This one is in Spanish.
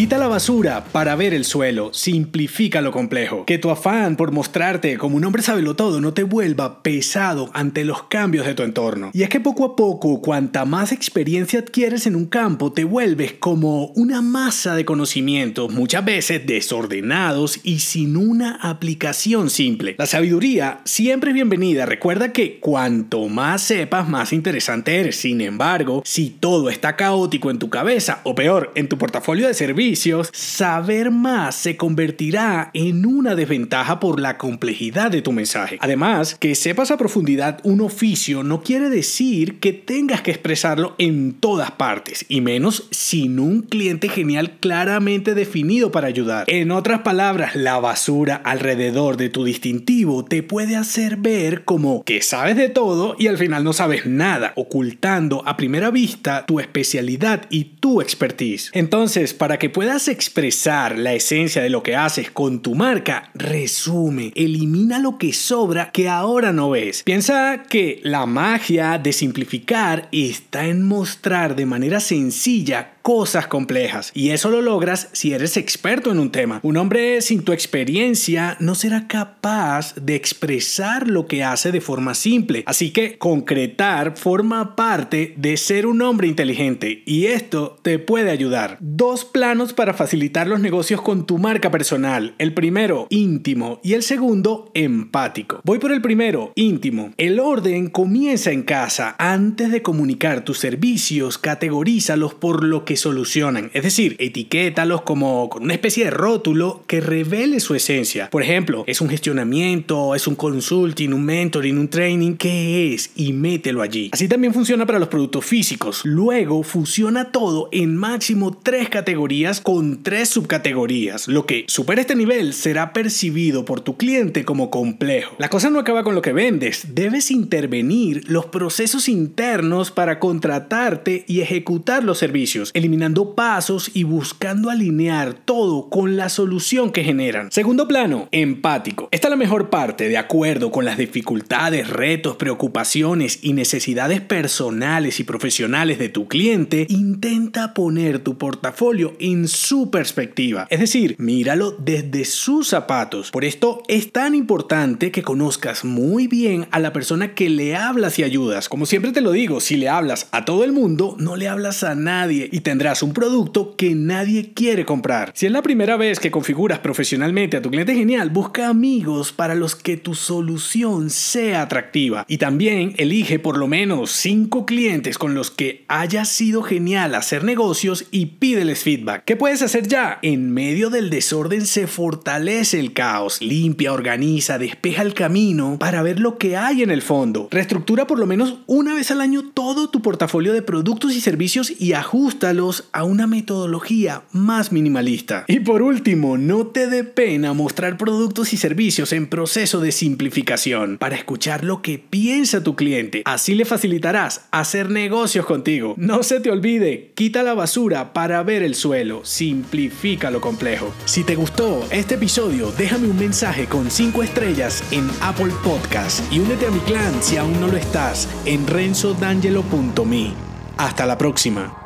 Quita la basura para ver el suelo, simplifica lo complejo. Que tu afán por mostrarte como un hombre todo no te vuelva pesado ante los cambios de tu entorno. Y es que poco a poco, cuanta más experiencia adquieres en un campo, te vuelves como una masa de conocimientos, muchas veces desordenados y sin una aplicación simple. La sabiduría siempre es bienvenida. Recuerda que cuanto más sepas, más interesante eres. Sin embargo, si todo está caótico en tu cabeza, o peor, en tu portafolio de servicios, saber más se convertirá en una desventaja por la complejidad de tu mensaje. Además, que sepas a profundidad un oficio no quiere decir que tengas que expresarlo en todas partes, y menos sin un cliente genial claramente definido para ayudar. En otras palabras, la basura alrededor de tu distintivo te puede hacer ver como que sabes de todo y al final no sabes nada, ocultando a primera vista tu especialidad y tu expertise. Entonces, para que puedas expresar la esencia de lo que haces con tu marca, resume, elimina lo que sobra que ahora no ves. Piensa que la magia de simplificar está en mostrar de manera sencilla cosas complejas. Y eso lo logras si eres experto en un tema. Un hombre sin tu experiencia no será capaz de expresar lo que hace de forma simple. Así que concretar forma parte de ser un hombre inteligente y esto te puede ayudar. Dos planos para facilitar los negocios con tu marca personal. El primero, íntimo y el segundo, empático. Voy por el primero, íntimo. El orden comienza en casa. Antes de comunicar tus servicios, categorízalos por lo que solucionan. Es decir, etiquétalos como con una especie de rótulo que revele su esencia. Por ejemplo, es un gestionamiento, es un consulting, un mentoring, un training. ¿Qué es? Y mételo allí. Así también funciona para los productos físicos. Luego fusiona todo en máximo tres categorías con tres subcategorías. Lo que supera este nivel será percibido por tu cliente como complejo. La cosa no acaba con lo que vendes. Debes intervenir los procesos internos para contratarte y ejecutar los servicios eliminando pasos y buscando alinear todo con la solución que generan. Segundo plano, empático. Esta es la mejor parte, de acuerdo con las dificultades, retos, preocupaciones y necesidades personales y profesionales de tu cliente, intenta poner tu portafolio en su perspectiva. Es decir, míralo desde sus zapatos. Por esto es tan importante que conozcas muy bien a la persona que le hablas y ayudas. Como siempre te lo digo, si le hablas a todo el mundo, no le hablas a nadie y te tendrás un producto que nadie quiere comprar. Si es la primera vez que configuras profesionalmente a tu cliente genial, busca amigos para los que tu solución sea atractiva. Y también elige por lo menos 5 clientes con los que haya sido genial hacer negocios y pídeles feedback. ¿Qué puedes hacer ya? En medio del desorden se fortalece el caos, limpia, organiza, despeja el camino para ver lo que hay en el fondo. Reestructura por lo menos una vez al año todo tu portafolio de productos y servicios y a una metodología más minimalista. Y por último, no te dé pena mostrar productos y servicios en proceso de simplificación para escuchar lo que piensa tu cliente. Así le facilitarás hacer negocios contigo. No se te olvide, quita la basura para ver el suelo, simplifica lo complejo. Si te gustó este episodio, déjame un mensaje con 5 estrellas en Apple Podcast y únete a mi clan si aún no lo estás en renzodangelo.me. Hasta la próxima.